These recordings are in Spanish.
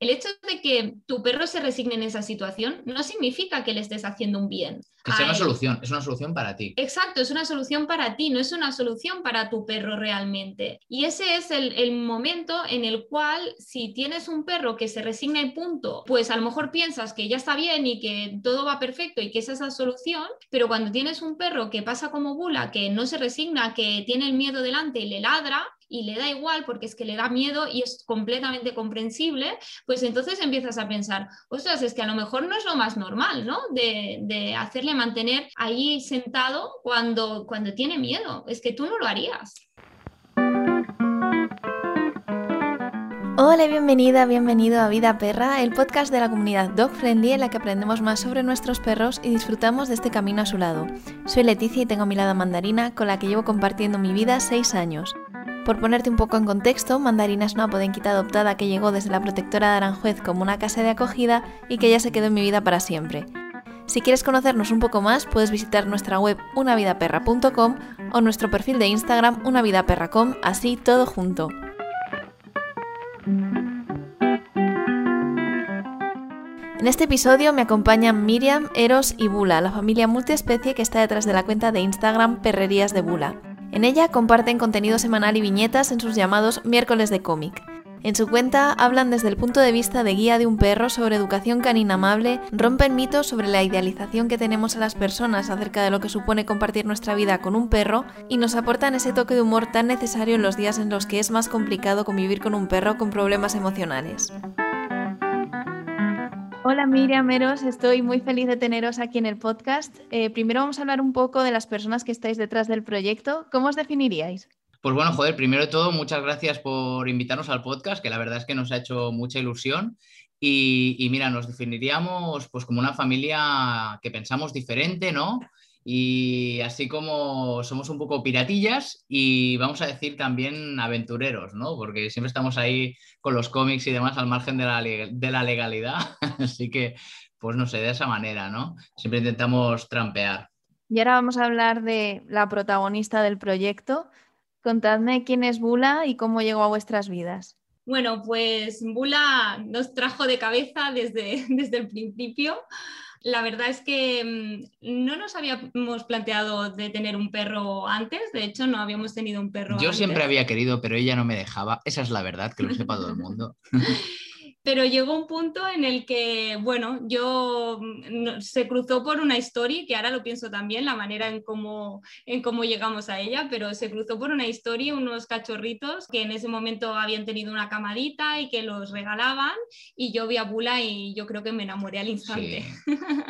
el hecho de que tu perro se resigne en esa situación no significa que le estés haciendo un bien. Que sea una solución, es una solución para ti. Exacto, es una solución para ti, no es una solución para tu perro realmente. Y ese es el, el momento en el cual si tienes un perro que se resigna y punto, pues a lo mejor piensas que ya está bien y que todo va perfecto y que esa es la solución, pero cuando tienes un perro que pasa como bula, que no se resigna, que tiene el miedo delante y le ladra, y le da igual porque es que le da miedo y es completamente comprensible, pues entonces empiezas a pensar, ostras, es que a lo mejor no es lo más normal, ¿no? De, hacerle mantener ahí sentado cuando, cuando tiene miedo. Es que tú no lo harías. Hola, bienvenida, bienvenido a Vida Perra, el podcast de la comunidad Dog Friendly en la que aprendemos más sobre nuestros perros y disfrutamos de este camino a su lado. Soy Leticia y tengo a mi lado Mandarina, con la que llevo compartiendo mi vida seis años. Por ponerte un poco en contexto, Mandarina es una podenquita adoptada que llegó desde la protectora de Aranjuez como una casa de acogida y que ya se quedó en mi vida para siempre. Si quieres conocernos un poco más, puedes visitar nuestra web unavidaperra.com o nuestro perfil de Instagram unavidaperra.com, así todo junto. En este episodio me acompañan Miriam, Eros y Bula, la familia multiespecie que está detrás de la cuenta de Instagram Perrerías de Bula. En ella comparten contenido semanal y viñetas en sus llamados miércoles de cómic. En su cuenta hablan desde el punto de vista de guía de un perro sobre educación canina amable, rompen mitos sobre la idealización que tenemos a las personas acerca de lo que supone compartir nuestra vida con un perro y nos aportan ese toque de humor tan necesario en los días en los que es más complicado convivir con un perro con problemas emocionales. Hola Miriam Eros, estoy muy feliz de teneros aquí en el podcast. Eh, primero vamos a hablar un poco de las personas que estáis detrás del proyecto. ¿Cómo os definiríais? Pues bueno, joder, primero de todo, muchas gracias por invitarnos al podcast, que la verdad es que nos ha hecho mucha ilusión. Y, y mira, nos definiríamos pues como una familia que pensamos diferente, ¿no? Y así como somos un poco piratillas y vamos a decir también aventureros, ¿no? Porque siempre estamos ahí con los cómics y demás al margen de la, de la legalidad, así que pues no sé, de esa manera, ¿no? Siempre intentamos trampear. Y ahora vamos a hablar de la protagonista del proyecto. Contadme quién es Bula y cómo llegó a vuestras vidas. Bueno, pues Bula nos trajo de cabeza desde, desde el principio. La verdad es que mm, no nos habíamos planteado de tener un perro antes, de hecho no habíamos tenido un perro. Yo siempre había querido, pero ella no me dejaba. Esa es la verdad, que lo sepa todo el mundo. Pero llegó un punto en el que, bueno, yo mm, se cruzó por una historia, que ahora lo pienso también, la manera en cómo, en cómo llegamos a ella, pero se cruzó por una historia, unos cachorritos que en ese momento habían tenido una camadita y que los regalaban, y yo vi a Bula y yo creo que me enamoré al instante.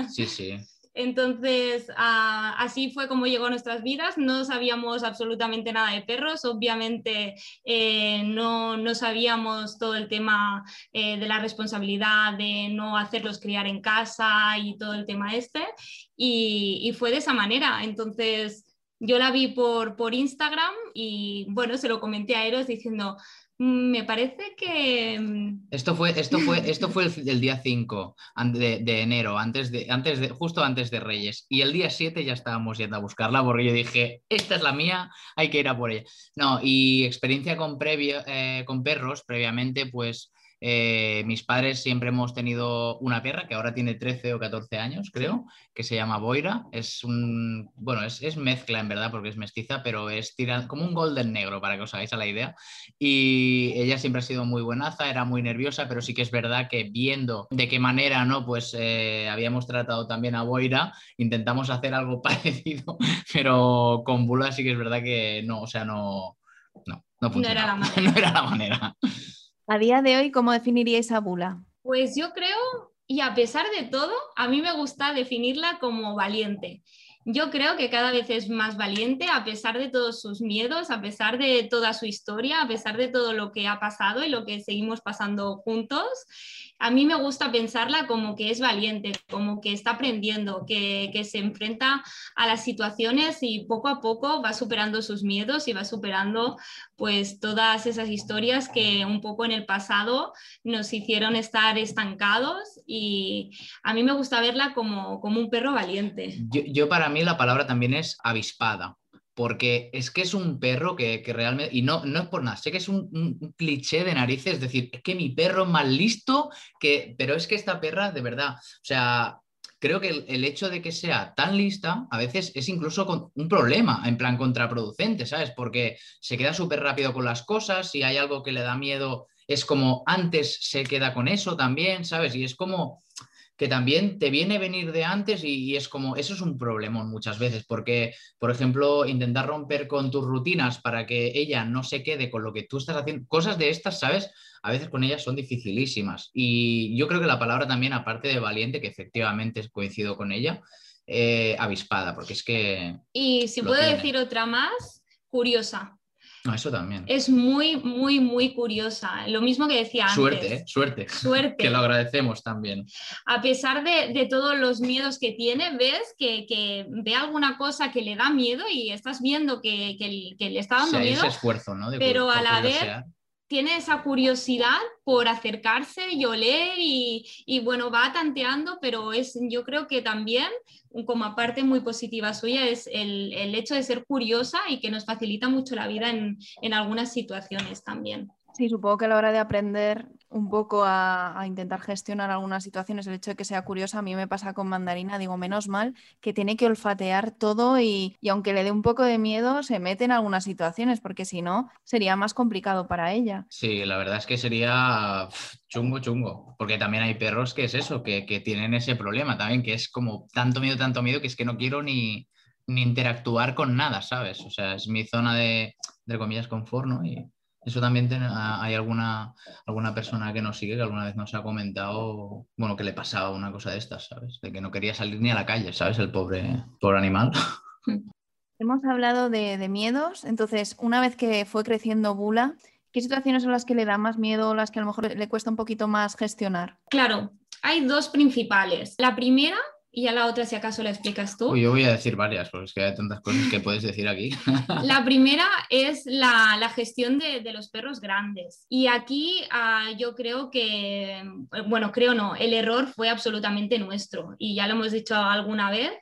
sí. sí. Entonces, ah, así fue como llegó a nuestras vidas. No sabíamos absolutamente nada de perros, obviamente eh, no, no, sabíamos todo el tema eh, de la responsabilidad de no hacerlos criar en casa y todo el tema este. Y, y fue de esa manera. Entonces, yo la vi por, por Instagram y bueno, se lo comenté a Eros diciendo, me parece que... Mm, esto fue, esto fue, esto fue el, día 5 de, enero, antes de, antes de, justo antes de Reyes. Y el día 7 ya estábamos yendo a buscarla porque yo dije, esta es la mía, hay que ir a por ella. No, y experiencia con, previo, eh, con perros, previamente, pues eh, mis padres siempre hemos tenido una perra que ahora tiene 13 o 14 años, creo, que se llama Boira. Es un, bueno, es, mezcla en verdad porque es mestiza, pero es como un golden negro para que os hagáis a la idea. Y ella siempre ha sido muy buenaza, era muy nerviosa, pero sí que es verdad que viendo de qué manera, ¿no? Pues eh, habíamos tratado también a Boira, intentamos hacer algo parecido, pero con Bula sí que es verdad que no, o sea, no, no, no, no era la manera. no era la manera. A día de hoy, ¿cómo definiríais a Bula? Pues yo creo, y a pesar de todo, a mí me gusta definirla como valiente. Yo creo que cada vez es más valiente a pesar de todos sus miedos, a pesar de toda su historia, a pesar de todo lo que ha pasado y lo que seguimos pasando juntos a mí me gusta pensarla como que es valiente, como que está aprendiendo, que, se enfrenta a las situaciones y poco a poco va superando sus miedos y va superando pues todas esas historias que un poco en el pasado nos hicieron estar estancados y a mí me gusta verla como, como un perro valiente. yo para mí la palabra también es avispada porque es que es un perro que, realmente, y no, no es por nada, sé que es un, cliché de narices, es decir, es que mi perro es más listo, que, pero es que esta perra, de verdad, o sea, creo que el, hecho de que sea tan lista a veces es incluso un problema, en plan contraproducente, ¿sabes? Porque se queda súper rápido con las cosas, si hay algo que le da miedo, es como antes se queda con eso también, ¿sabes? Y es como que también te viene a venir de antes y, es como, eso es un problemón muchas veces, porque, por ejemplo, intentar romper con tus rutinas para que ella no se quede con lo que tú estás haciendo, cosas de estas, ¿sabes? A veces con ellas son dificilísimas. Y yo creo que la palabra también, aparte de valiente, que efectivamente coincido con ella, eh, avispada, porque es que... Y si puedo decir otra más, curiosa. No, eso también. Es muy, muy, muy curiosa. Lo mismo que decía antes. Suerte, ¿eh? suerte. Suerte. que lo agradecemos también. A pesar de, todos los miedos que tiene, ves que, ve alguna cosa que le da miedo y estás viendo que, le está dando miedo. Ese esfuerzo, ¿no? pero a la vez tiene esa curiosidad por acercarse y oler y, y, bueno, va tanteando, pero es, yo creo que también como parte muy positiva suya es el, el, hecho de ser curiosa y que nos facilita mucho la vida en, en algunas situaciones también. Sí, supongo que a la hora de aprender un poco a, intentar gestionar algunas situaciones, el hecho de que sea curiosa, a mí me pasa con mandarina, digo, menos mal que tiene que olfatear todo y, aunque le dé un poco de miedo, se mete en algunas situaciones, porque si no, sería más complicado para ella. Sí, la verdad es que sería chungo, chungo, porque también hay perros que es eso, que, tienen ese problema también, que es como tanto miedo, tanto miedo, que es que no quiero ni, ni interactuar con nada, ¿sabes? O sea, es mi zona de, de comillas, confort, ¿no? Y, eso también hay alguna, alguna persona que nos sigue que alguna vez nos ha comentado, bueno, que le pasaba una cosa de estas, ¿sabes? De que no quería salir ni a la calle, ¿sabes? El pobre, pobre animal. Hemos hablado de, de miedos, entonces, una vez que fue creciendo Bula, ¿qué situaciones son las que le da más miedo o las que a lo mejor le cuesta un poquito más gestionar? Claro, hay dos principales. La primera y a la otra, si acaso la explicas tú. yo voy a decir varias, porque es que hay tantas cosas que puedes decir aquí. La primera es la, la gestión de, de, los perros grandes. Y aquí uh, yo creo que, bueno, creo no, el error fue absolutamente nuestro. Y ya lo hemos dicho alguna vez.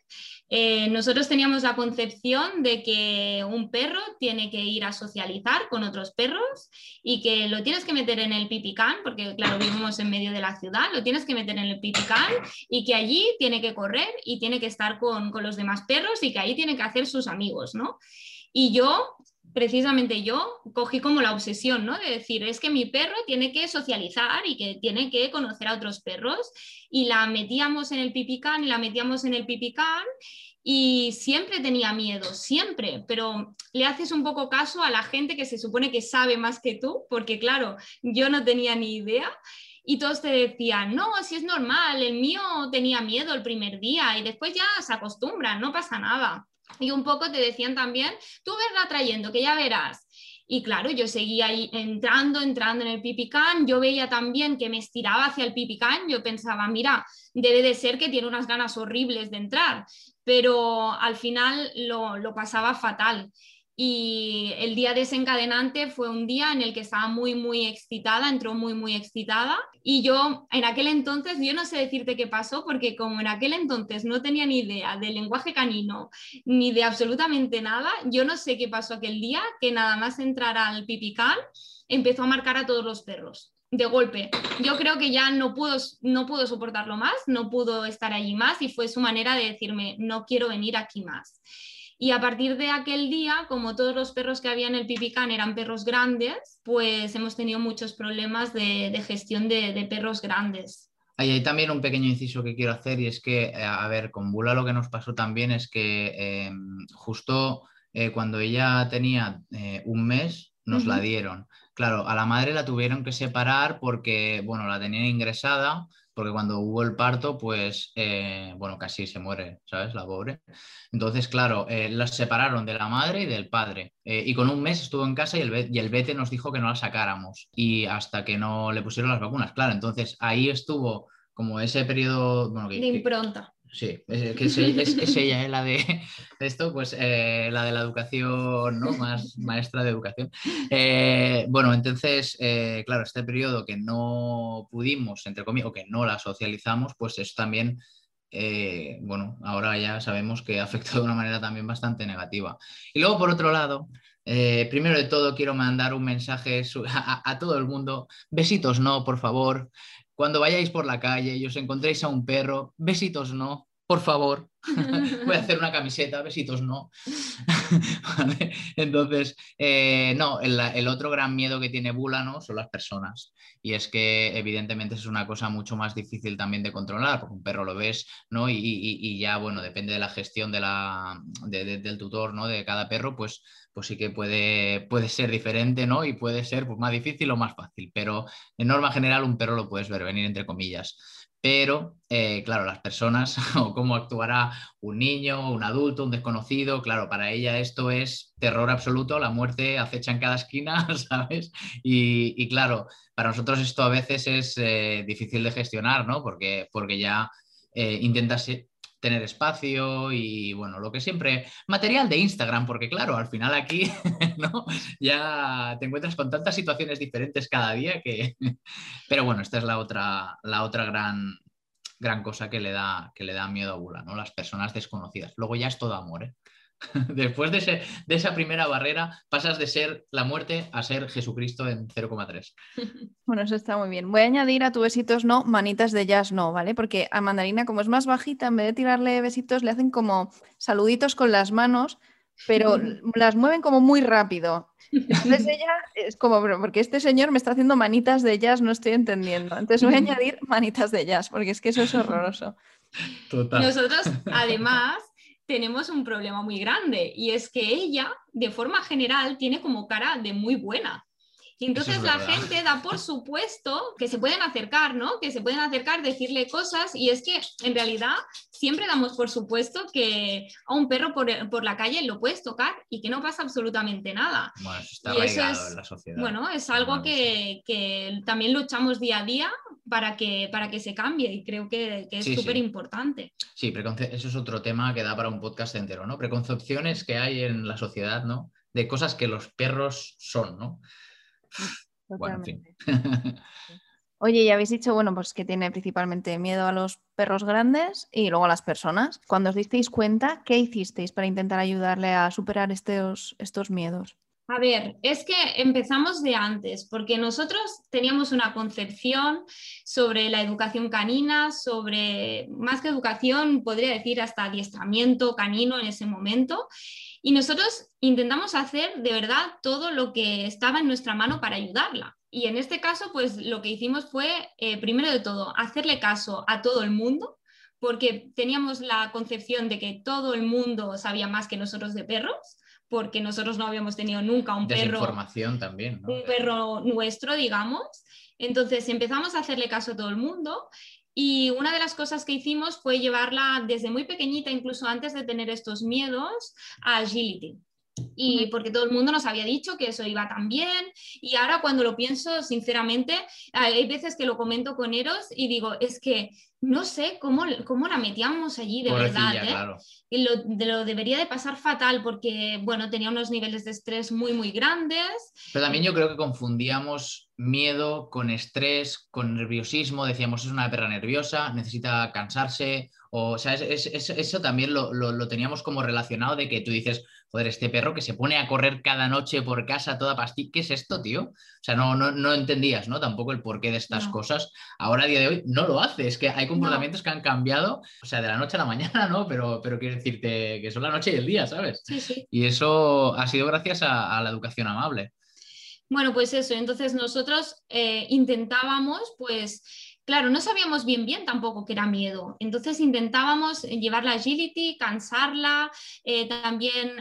Eh, nosotros teníamos la concepción de que un perro tiene que ir a socializar con otros perros y que lo tienes que meter en el pipicán, porque claro, vivimos en medio de la ciudad, lo tienes que meter en el pipicán y que allí tiene que correr y tiene que estar con, con los demás perros y que ahí tiene que hacer sus amigos, ¿no? Y yo precisamente yo cogí como la obsesión, ¿no? De decir, es que mi perro tiene que socializar y que tiene que conocer a otros perros. Y la metíamos en el pipicán y la metíamos en el pipicán y siempre tenía miedo, siempre, pero le haces un poco caso a la gente que se supone que sabe más que tú, porque claro, yo no tenía ni idea. Y todos te decían, no, si es normal, el mío tenía miedo el primer día y después ya se acostumbran, no pasa nada. Y un poco te decían también, tú verla trayendo, que ya verás. Y claro, yo seguía ahí entrando, entrando en el pipicán. Yo veía también que me estiraba hacia el pipicán. Yo pensaba, mira, debe de ser que tiene unas ganas horribles de entrar. Pero al final lo, lo pasaba fatal y el día desencadenante fue un día en el que estaba muy, muy excitada, entró muy, muy excitada y yo en aquel entonces, yo no sé decirte qué pasó porque como en aquel entonces no tenía ni idea del lenguaje canino ni de absolutamente nada, yo no sé qué pasó aquel día que nada más entrar al pipicán empezó a marcar a todos los perros de golpe. Yo creo que ya no pudo, no pudo soportarlo más, no pudo estar allí más y fue su manera de decirme, no quiero venir aquí más. Y a partir de aquel día, como todos los perros que había en el Pipicán eran perros grandes, pues hemos tenido muchos problemas de, gestión de, perros grandes. Hay, también un pequeño inciso que quiero hacer y es que, eh, a ver, con Bula lo que nos pasó también es que em, justo eh, cuando ella tenía eh, un mes nos la dieron. Claro, a la madre la tuvieron que separar porque, bueno, la tenían ingresada porque cuando hubo el parto, pues, eh, bueno, casi se muere, ¿sabes? La pobre. Entonces, claro, eh, las separaron de la madre y del padre. Eh, y con un mes estuvo en casa y el, y el vete nos dijo que no la sacáramos. Y hasta que no le pusieron las vacunas, claro. Entonces, ahí estuvo como ese periodo... Bueno, de impronta. Sí, es, que es, ella, ¿eh? la de, esto, pues eh, la de la educación, ¿no? Más maestra de educación. Eh, bueno, entonces, claro, este periodo que no pudimos, entre comillas, o que no la socializamos, pues eso también bueno, ahora ya sabemos que afectó de una manera también bastante negativa. Y luego, por otro lado, primero de todo, quiero mandar un mensaje a, todo el mundo. Besitos no, por favor. Cuando vayáis por la calle y os encontréis a un perro, besitos no por favor, voy a hacer una camiseta, besitos no. Entonces, eh, no, el, otro gran miedo que tiene Bula ¿no? son las personas. Y es que evidentemente es una cosa mucho más difícil también de controlar, porque un perro lo ves, ¿no? Y, ya, bueno, depende de la gestión de la, del tutor, ¿no? De cada perro, pues, pues sí que puede, puede ser diferente, ¿no? Y puede ser pues, más difícil o más fácil. Pero en norma general un perro lo puedes ver venir entre comillas pero eh, claro, las personas o cómo actuará un niño, un adulto, un desconocido, claro, para ella esto es terror absoluto, la muerte acecha en cada esquina, ¿sabes? Y, claro, para nosotros esto a veces es eh, difícil de gestionar, ¿no? Porque, porque ya eh, intentas tener espacio y bueno, lo que siempre, material de Instagram, porque claro, al final aquí ¿no? ya te encuentras con tantas situaciones diferentes cada día que... Pero bueno, esta es la otra, la otra gran, gran cosa que le, da, que le da miedo a Bula, ¿no? Las personas desconocidas. Luego ya es todo amor, ¿eh? Después de, esa primera barrera, pasas de ser la muerte a ser Jesucristo en 0,3. Bueno, eso está muy bien. Voy a añadir a tu besitos no, manitas de jazz no, ¿vale? Porque a Mandarina, como es más bajita, en vez de tirarle besitos, le hacen como saluditos con las manos, pero las mueven como muy rápido. Entonces ella es como, porque este señor me está haciendo manitas de jazz, no estoy entendiendo. Entonces voy a añadir manitas de jazz, porque es que eso es horroroso. Nosotros, además, tenemos un problema muy grande y es que ella, de forma general, tiene como cara de muy buena. Y entonces la gente da por supuesto que se pueden acercar, ¿no? Que se pueden acercar, decirle cosas y es que en realidad siempre damos por supuesto que a un perro por, la calle lo puedes tocar y que no pasa absolutamente nada. Bueno, eso está arraigado en la sociedad. Bueno, es algo que, que, también luchamos día a día para que, para que se cambie y creo que, que es súper importante. Sí, eso es otro tema que da para un podcast entero, ¿no? Preconcepciones que hay en la sociedad, ¿no? De cosas que los perros son, ¿no? Oye, ya habéis dicho, bueno, pues que tiene principalmente miedo a los perros grandes y luego a las personas. Cuando os disteis cuenta, ¿qué hicisteis para intentar ayudarle a superar estos, estos miedos? A ver, es que empezamos de antes, porque nosotros teníamos una concepción sobre la educación canina, sobre, más que educación, podría decir hasta adiestramiento canino en ese momento, y nosotros intentamos hacer de verdad todo lo que estaba en nuestra mano para ayudarla. Y en este caso, pues lo que hicimos fue, eh, primero de todo, hacerle caso a todo el mundo, porque teníamos la concepción de que todo el mundo sabía más que nosotros de perros, porque nosotros no habíamos tenido nunca un perro. también. Un perro nuestro, digamos. Entonces empezamos a hacerle caso a todo el mundo y una de las cosas que hicimos fue llevarla desde muy pequeñita, incluso antes de tener estos miedos, a agility. Y porque todo el mundo nos había dicho que eso iba tan bien. Y ahora cuando lo pienso, sinceramente, hay veces que lo comento con Eros y digo, es que no sé cómo, cómo la metíamos allí de verdad. ¿eh? Y lo, lo, debería de pasar fatal porque, bueno, tenía unos niveles de estrés muy, muy grandes. Pero también yo creo que confundíamos miedo con estrés, con nerviosismo. Decíamos, es una perra nerviosa, necesita cansarse. O, sea, eso también lo, lo teníamos como relacionado de que tú dices, joder, este perro que se pone a correr cada noche por casa toda pastilla, ¿qué es esto, tío? O sea, no, no, no entendías, ¿no? Tampoco el porqué de estas cosas. Ahora, a día de hoy, no lo hace. Es que hay comportamientos que han cambiado, o sea, de la noche a la mañana, ¿no? Pero, pero quiero decirte que son la noche y el día, ¿sabes? Sí, sí. Y eso ha sido gracias a, la educación amable. Bueno, pues eso, entonces nosotros eh, intentábamos, pues, claro, no sabíamos bien bien tampoco que era miedo. Entonces intentábamos llevarla a agility, cansarla. Eh, también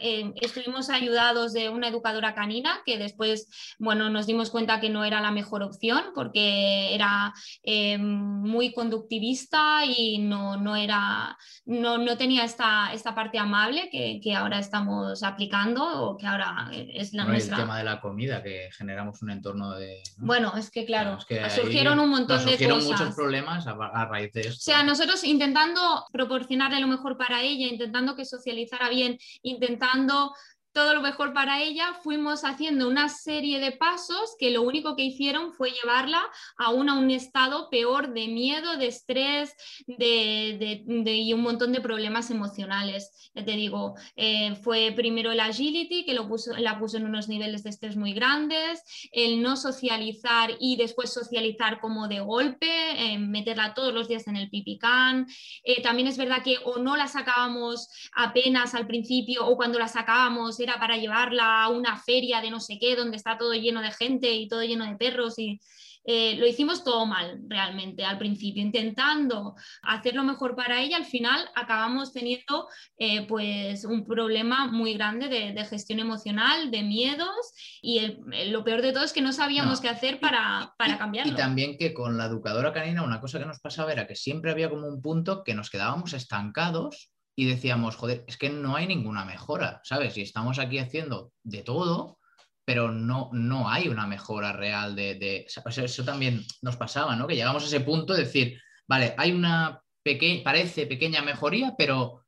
eh, estuvimos ayudados de una educadora canina que después, bueno, nos dimos cuenta que no era la mejor opción porque era eh, muy conductivista y no, no era, no, no, tenía esta, esta parte amable que, que, ahora estamos aplicando o que ahora es la nuestra. El tema de la comida, que generamos un entorno de... Bueno, es que claro, surgieron un montón nos muchos problemas a, raíz de esto. O sea, nosotros intentando proporcionarle lo mejor para ella, intentando que socializara bien, intentando todo lo mejor para ella, fuimos haciendo una serie de pasos que lo único que hicieron fue llevarla a un estado peor de miedo, de estrés de, y un montón de problemas emocionales. Ya te digo, eh, fue primero el agility, que lo puso, la puso en unos niveles de estrés muy grandes, el no socializar y después socializar como de golpe, eh, meterla todos los días en el pipicán. Eh, también es verdad que o no la sacábamos apenas al principio o cuando la sacábamos era para llevarla a una feria de no sé qué, donde está todo lleno de gente y todo lleno de perros y eh, lo hicimos todo mal realmente al principio, intentando hacer lo mejor para ella, al final acabamos teniendo eh, pues un problema muy grande de, gestión emocional, de miedos y lo peor de todo es que no sabíamos qué hacer para, para cambiarlo. Y también que con la educadora canina una cosa que nos pasaba era que siempre había como un punto que nos quedábamos estancados y decíamos, joder, es que no hay ninguna mejora, ¿sabes? Y estamos aquí haciendo de todo pero no, no hay una mejora real de, eso también nos pasaba, ¿no? Que llegamos a ese punto de decir, vale, hay una pequeña, parece pequeña mejoría, pero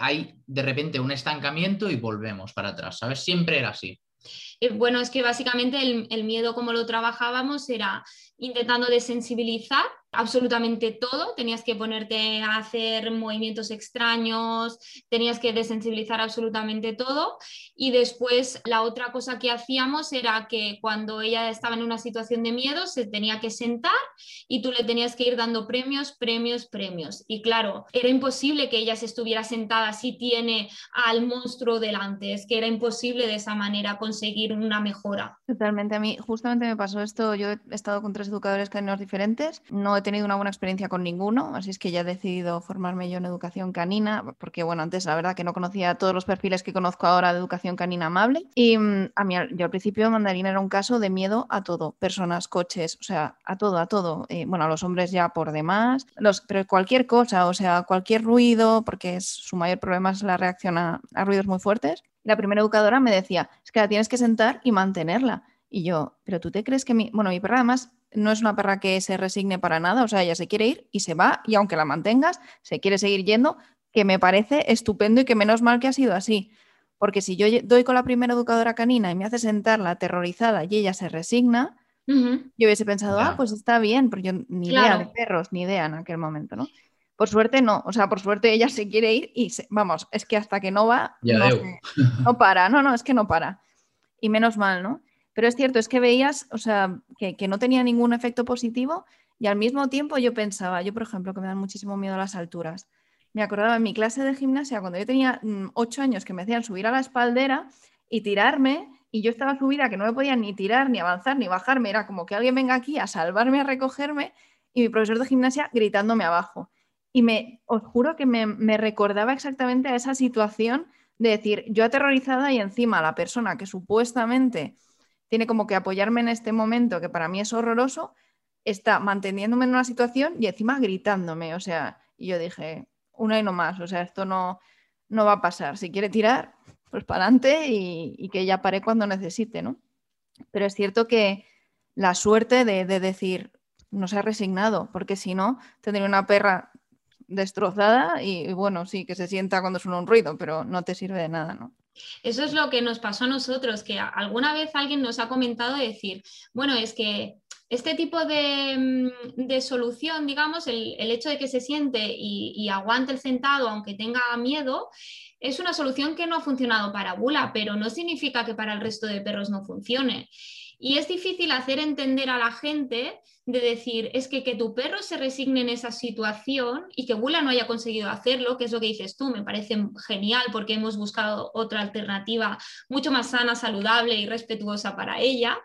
hay de repente un estancamiento y volvemos para atrás, ¿sabes? Siempre era así. Eh, bueno, es que básicamente el miedo como lo trabajábamos era intentando desensibilizar absolutamente todo, tenías que ponerte a hacer movimientos extraños, tenías que desensibilizar absolutamente todo. Y después la otra cosa que hacíamos era que cuando ella estaba en una situación de miedo se tenía que sentar y tú le tenías que ir dando premios, premios, premios. Y claro, era imposible que ella se estuviera sentada si tiene al monstruo delante, es que era imposible de esa manera conseguir una mejora. Totalmente, a mí justamente me pasó esto, yo he estado con tres educadores caninos diferentes, no he tenido una buena experiencia con ninguno, así es que ya he decidido formarme yo en educación canina, porque bueno, antes la verdad que no conocía todos los perfiles que conozco ahora de educación canina amable. Y mm, a mí, yo al principio mandarina era un caso de miedo a todo, personas, coches, o sea, a todo, a todo. bueno, a los hombres ya por demás, los, pero cualquier cosa, o sea, cualquier ruido, porque es, su mayor problema es la reacción a, a ruidos muy fuertes. La primera educadora me decía, es que la tienes que sentar y mantenerla. Y yo, pero tú te crees que mi, bueno, mi perra además no es una perra que se resigne para nada, o sea, ella se quiere ir y se va y aunque la mantengas, se quiere seguir yendo, que me parece estupendo y que menos mal que ha sido así. Porque si yo doy con la primera educadora canina y me hace sentarla aterrorizada y ella se resigna, yo hubiese pensado, ah, pues está bien, porque yo ni idea de perros, ni idea en aquel momento, ¿no? Por suerte no, o sea, por suerte ella se quiere ir y vamos, es que hasta que no va, no, no, para, no, no, es que no para. Y menos mal, ¿no? Pero es cierto, es que veías, o sea, que, no tenía ningún efecto positivo y al mismo tiempo yo pensaba, yo por ejemplo, que me dan muchísimo miedo las alturas. Me acordaba en mi clase de gimnasia, cuando yo tenía mm, ocho años, que me hacían subir a la espaldera y tirarme, y yo estaba subida que no me podía ni tirar, ni avanzar, ni bajarme. Era como que alguien venga aquí a salvarme, a recogerme, y mi profesor de gimnasia gritándome abajo. Y me, os juro que me, me recordaba exactamente a esa situación de decir, yo aterrorizada y encima la persona que supuestamente tiene como que apoyarme en este momento que para mí es horroroso, está manteniéndome en una situación y encima gritándome. O sea, y yo dije, una y no más, o sea, esto no, no va a pasar. Si quiere tirar, pues para adelante y, que ya pare cuando necesite, ¿no? Pero es cierto que la suerte de, decir, no se ha resignado, porque si no, tendría una perra destrozada y, y, bueno, sí, que se sienta cuando suena un ruido, pero no te sirve de nada, ¿no? Eso es lo que nos pasó a nosotros, que alguna vez alguien nos ha comentado decir, bueno, es que este tipo de, mm, solución, digamos, el, hecho de que se siente y, aguante el sentado aunque tenga miedo, es una solución que no ha funcionado para Bula, pero no significa que para el resto de perros no funcione. Y es difícil hacer entender a la gente de decir, es que que tu perro se resigne en esa situación y que Bula no haya conseguido hacerlo, que es lo que dices tú, me parece genial porque hemos buscado otra alternativa mucho más sana, saludable y respetuosa para ella.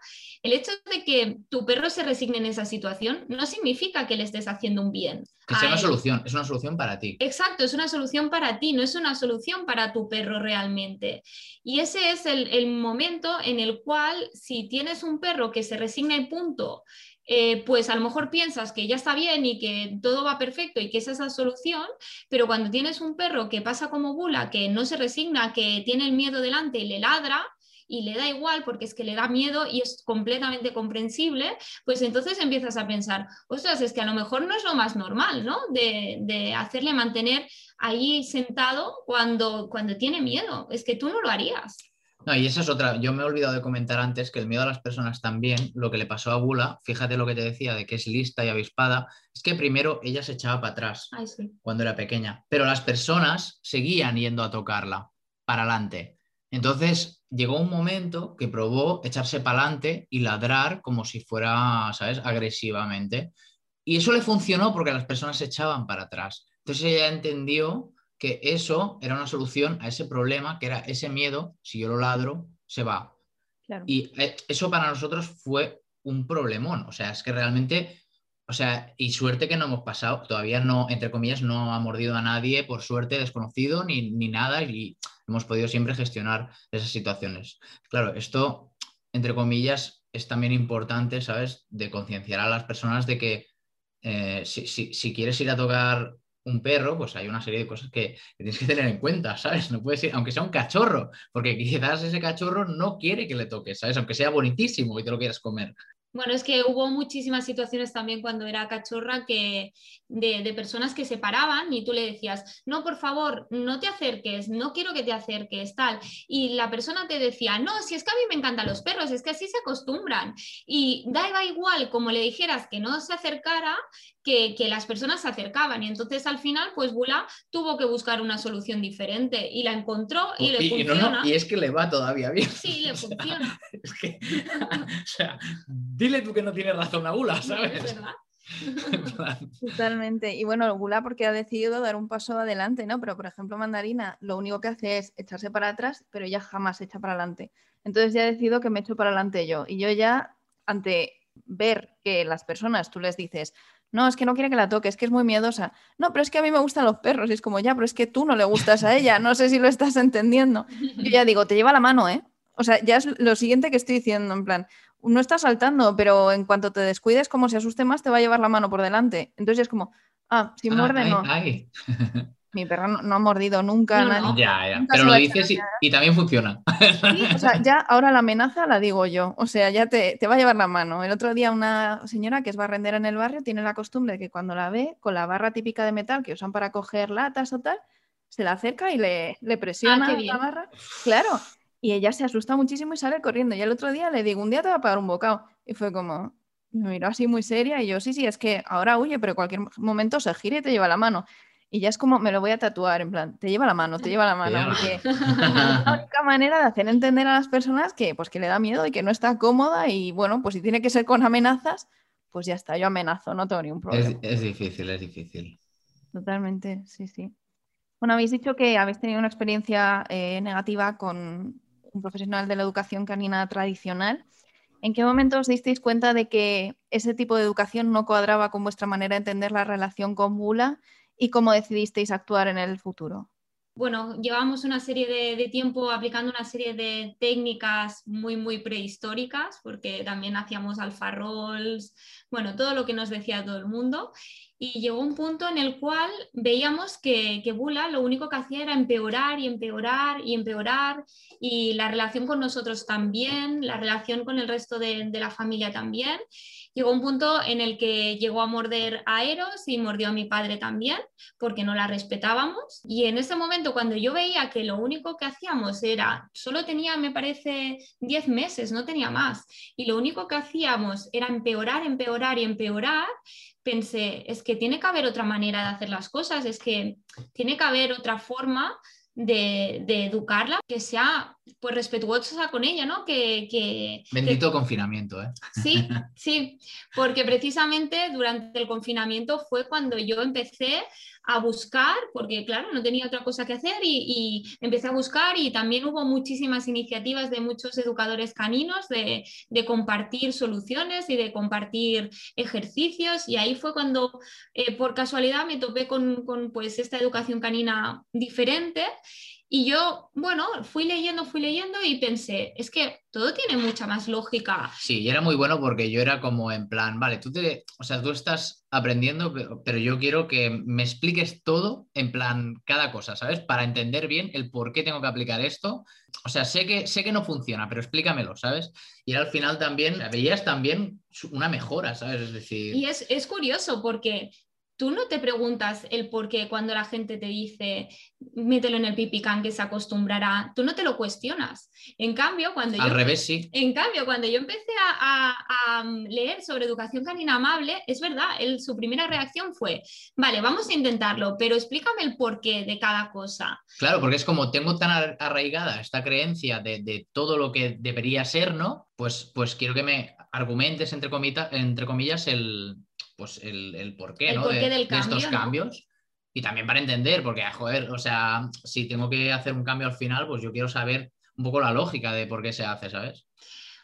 El hecho de que tu perro se resigne en esa situación no significa que le estés haciendo un bien. Que sea una solución, es una solución para ti. Exacto, es una solución para ti, no es una solución para tu perro realmente. Y ese es el, el momento en el cual si tienes un perro que se resigna y punto, eh, pues a lo mejor piensas que ya está bien y que todo va perfecto y que esa es la solución, pero cuando tienes un perro que pasa como bula, que no se resigna, que tiene el miedo delante y le ladra, y le da igual porque es que le da miedo y es completamente comprensible, pues entonces empiezas a pensar, ostras, es que a lo mejor no es lo más normal, ¿no? De, de hacerle mantener ahí sentado cuando, cuando tiene miedo, es que tú no lo harías. No, y esa es otra. Yo me he olvidado de comentar antes que el miedo a las personas también, lo que le pasó a Bula, fíjate lo que te decía de que es lista y avispada, es que primero ella se echaba para atrás Ay, sí. cuando era pequeña, pero las personas seguían yendo a tocarla para adelante. Entonces llegó un momento que probó echarse para adelante y ladrar como si fuera, ¿sabes?, agresivamente. Y eso le funcionó porque las personas se echaban para atrás. Entonces ella entendió que eso era una solución a ese problema, que era ese miedo, si yo lo ladro, se va. Claro. Y eh, eso para nosotros fue un problemón. O sea, es que realmente, o sea, y suerte que no hemos pasado, todavía no, entre comillas, no ha mordido a nadie, por suerte, desconocido ni, ni nada, y hemos podido siempre gestionar esas situaciones. Claro, esto, entre comillas, es también importante, ¿sabes? De concienciar a las personas de que eh, si, si- si quieres ir a tocar un perro, pues hay una serie de cosas que, tienes que tener en cuenta, ¿sabes? No puedes ir, aunque sea un cachorro, porque quizás ese cachorro no quiere que le toques, ¿sabes? Aunque sea bonitísimo y te lo quieras comer. Bueno, es que hubo muchísimas situaciones también cuando era cachorra que de, de personas que se paraban y tú le decías, no, por favor, no te acerques, no quiero que te acerques, tal. Y la persona te decía, no, si es que a mí me encantan los perros, es que así se acostumbran. Y daba igual como le dijeras que no se acercara, que, que las personas se acercaban. Y entonces al final, pues Bula tuvo que buscar una solución diferente y la encontró y le Y- y no, funciona. no, y es que le va todavía bien. Sí, le O sea, funciona. Es que, o sea, dile tú que no tienes razón a Bula, Es ¿sabes? verdad. En plan, Totalmente. Y bueno, Gula porque ha decidido dar un paso adelante, ¿no? Pero por ejemplo, Mandarina lo único que hace es echarse para atrás, pero ella jamás se echa para adelante. Entonces ya he decidido que me echo para adelante yo. Y yo ya, ante ver que las personas, tú les dices, no, es que no quiere que la toque, es que es muy miedosa. No, pero es que a mí me gustan los perros. Y es como, ya, pero es que tú no le gustas a ella. No sé si lo estás entendiendo. Yo ya digo, te lleva la mano, ¿eh? O sea, ya es lo siguiente que estoy diciendo, en plan, no está saltando, pero en cuanto te descuides, como se asuste más, te va a llevar la mano por delante. Entonces ya es como, ah, si ah, muerde, ay, no. ay. Mi perro no, no ha mordido nunca. a No, nadie. no. Ya, ya. Nunca Pero lo a dices y, y también funciona. Sí, o sea, ya ahora la amenaza la digo yo. O sea, ya te, te va a llevar la mano. El otro día una señora que es barrendera en el barrio tiene la costumbre de que cuando la ve con la barra típica de metal que usan para coger latas o tal, se la acerca y le, le presiona Ah, la barra. Claro. Y ella se asusta muchísimo y sale corriendo. Y el otro día le digo, un día te va a pagar un bocado. Y fue como, me miró así muy seria y yo, sí, sí, es que ahora huye, pero en cualquier momento se gira y te lleva la mano. Y ya es como, me lo voy a tatuar, en plan, te lleva la mano, te lleva la mano. lleva porque es la única manera de hacer entender a las personas que, pues, que le da miedo y que no está cómoda y bueno, pues si tiene que ser con amenazas, pues ya está, yo amenazo, no tengo ningún problema. Es, es difícil, es difícil. Totalmente, sí, sí. Bueno, habéis dicho que habéis tenido una experiencia eh, negativa con un profesional de la educación canina tradicional. ¿En qué momento os disteis cuenta de que ese tipo de educación no cuadraba con vuestra manera de entender la relación con Bula y cómo decidisteis actuar en el futuro? Bueno, llevamos una serie de, tiempo aplicando una serie de técnicas muy, muy prehistóricas, porque también hacíamos alfarrolls, bueno, todo lo que nos decía todo el mundo. Y llegó un punto en el cual veíamos que, que Bula lo único que hacía era empeorar y empeorar y empeorar, y la relación con nosotros también, la relación con el resto de la familia también. Llegó un punto en el que llegó a morder a Eros y mordió a mi padre también porque no la respetábamos. Y en ese momento, cuando yo veía que lo único que hacíamos era, solo tenía, me parece, 10 meses, no tenía más, y lo único que hacíamos era empeorar, empeorar y empeorar, pensé, es que tiene que haber otra manera de hacer las cosas, es que tiene que haber otra forma de, de educarla que sea pues respetuosa con ella, ¿no? Que, que, que Bendito confinamiento, ¿eh? Sí, sí, porque precisamente durante el confinamiento fue cuando yo empecé a buscar, porque claro, no tenía otra cosa que hacer y, y empecé a buscar y también hubo muchísimas iniciativas de muchos educadores caninos de, de compartir soluciones y de compartir ejercicios y ahí fue cuando eh, por casualidad me topé con, con pues esta educación canina diferente y yo, bueno, fui leyendo, fui leyendo y pensé, es que todo tiene mucha más lógica. Sí, y era muy bueno porque yo era como en plan, vale, tú te, o sea, tú estás aprendiendo, pero, pero yo quiero que me expliques todo en plan cada cosa, ¿sabes? Para entender bien el por qué tengo que aplicar esto. O sea, sé que, sé que no funciona, pero explícamelo, ¿sabes? Y al final también, veías también una mejora, ¿sabes? Es decir, Y es, es curioso porque tú no te preguntas el por qué cuando la gente te dice mételo en el pipicán que se acostumbrará, tú no te lo cuestionas. En cambio, cuando Al yo revés, sí. en cambio, cuando yo empecé a, a- a leer sobre educación canina amable, es verdad, su primera reacción fue, vale, vamos a intentarlo, pero explícame el porqué de cada cosa. Claro, porque es como tengo tan ar- arraigada esta creencia de, de todo lo que debería ser, ¿no? Pues, pues quiero que me argumentes, entre, comita- entre comillas, el, pues el, el porqué, El ¿no? porqué de, del de estos cambios. Y también para entender, porque, ah, joder, o sea, si tengo que hacer un cambio al final, pues yo quiero saber un poco la lógica de por qué se hace, ¿sabes?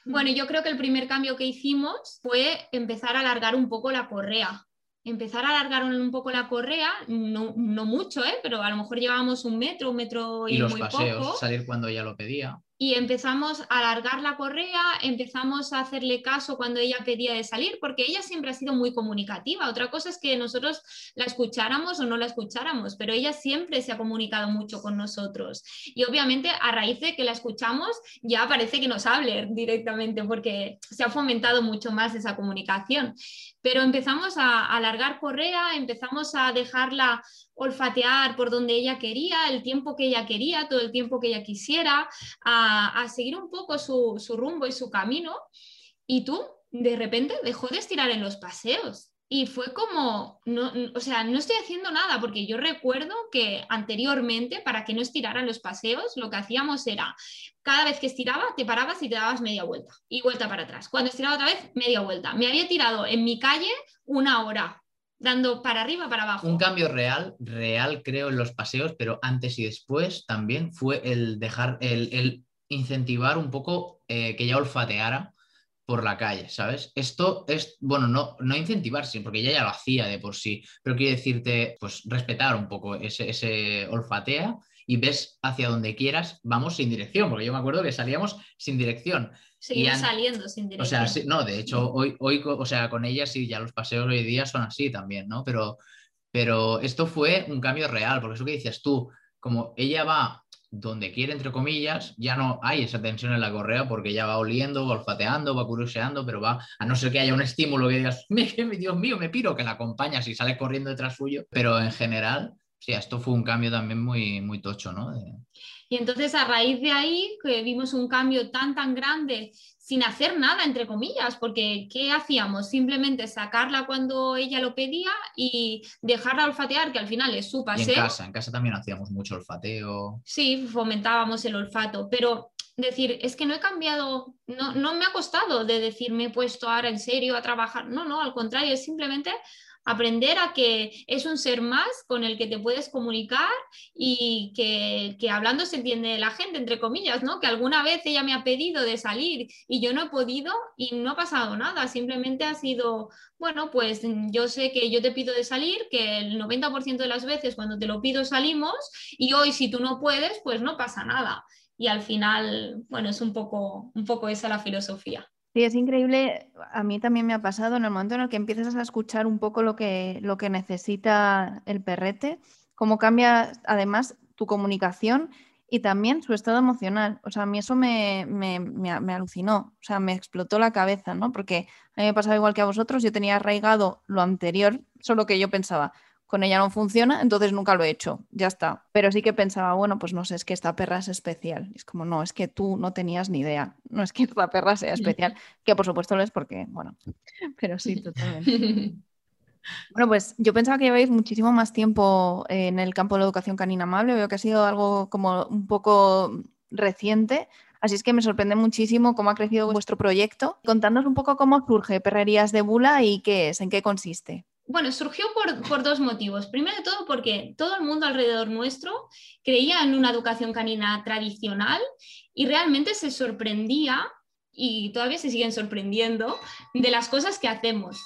Bueno, yo creo que el primer cambio que hicimos fue empezar a alargar un poco la correa. Empezar a alargar un poco la correa, no, no mucho, ¿eh? pero a lo mejor llevábamos un metro, un metro y, Y los muy paseos, poco. salir cuando ella lo pedía. Y empezamos a alargar la correa, empezamos a hacerle caso cuando ella pedía de salir, porque ella siempre ha sido muy comunicativa. Otra cosa es que nosotros la escucháramos o no la escucháramos, pero ella siempre se ha comunicado mucho con nosotros. Y obviamente a raíz de que la escuchamos, ya parece que nos hable directamente, porque se ha fomentado mucho más esa comunicación. Pero empezamos a alargar correa, empezamos a dejarla olfatear por donde ella quería, el tiempo que ella quería, todo el tiempo que ella quisiera, a, a seguir un poco su, su rumbo y su camino. Y tú, de repente, dejó de estirar en los paseos. Y fue como, no, o sea, no estoy haciendo nada, porque yo recuerdo que anteriormente, para que no estiraran los paseos, lo que hacíamos era, cada vez que estiraba, te parabas y te dabas media vuelta y vuelta para atrás. Cuando estiraba otra vez, media vuelta. Me había tirado en mi calle una hora, dando para arriba, para abajo. Un cambio real, real creo en los paseos, pero antes y después también fue el dejar, el, el incentivar un poco eh, que ella olfateara por la calle, ¿sabes? Esto es, bueno, no, no incentivar, sí, porque ella ya lo hacía de por sí, pero quiero decirte, pues respetar un poco ese, ese olfatea y ves hacia donde quieras, vamos sin dirección, porque yo me acuerdo que salíamos sin dirección. Seguimos saliendo sin O dirección. sea, sí, no, de hecho, hoy, hoy, o sea, con ella sí, ya los paseos hoy día son así también, ¿no? Pero, pero esto fue un cambio real, porque eso que dices tú, como ella va donde quiere, entre comillas, ya no hay esa tensión en la correa porque ella va oliendo, va olfateando, va curioseando, pero va, a no ser que haya un estímulo que digas, "Me- Dios mío, me piro, que la acompañas y sale corriendo detrás suyo, pero en general, sí, esto fue un cambio también muy, muy tocho, ¿no? De- Y entonces a raíz de ahí que vimos un cambio tan tan grande sin hacer nada, entre comillas, porque ¿qué hacíamos? Simplemente sacarla cuando ella lo pedía y dejarla olfatear, que al final es su Y en paseo. casa, en casa también hacíamos mucho olfateo. Sí, fomentábamos el olfato, pero decir, es que no he cambiado, no, no me ha costado de decir, me he puesto ahora en serio a trabajar. No, no, al contrario, es simplemente aprender a que es un ser más con el que te puedes comunicar y que, que hablando se entiende la gente, entre comillas, ¿no? Que alguna vez ella me ha pedido de salir y yo no he podido y no ha pasado nada, simplemente ha sido, bueno, pues yo sé que yo te pido de salir, que el 90% de las veces cuando te lo pido salimos y hoy si tú no puedes, pues no pasa nada. Y al final, bueno, es un poco, un poco esa la filosofía. Sí, es increíble. A mí también me ha pasado en el momento en el que empiezas a escuchar un poco lo que, lo que necesita el perrete, cómo cambia además tu comunicación y también su estado emocional. O sea, a mí eso me, me, me, me alucinó, o sea, me explotó la cabeza, ¿no? Porque a mí me pasaba igual que a vosotros, yo tenía arraigado lo anterior, solo que yo pensaba, con ella no funciona, entonces nunca lo he hecho, ya está. Pero sí que pensaba, bueno, pues no sé, es que esta perra es especial. Y es como, no, es que tú no tenías ni idea, no es que esta perra sea especial, que por supuesto lo es porque, bueno, pero sí, totalmente. Bueno, pues yo pensaba que lleváis muchísimo más tiempo en el campo de la educación canina amable, veo que ha sido algo como un poco reciente. Así es que me sorprende muchísimo cómo ha crecido vuestro proyecto. Contadnos un poco cómo surge Perrerías de Bula y qué es, en qué consiste. Bueno, surgió por, por, dos motivos. Primero de todo porque todo el mundo alrededor nuestro creía en una educación canina tradicional y realmente se sorprendía, y todavía se siguen sorprendiendo, de las cosas que hacemos.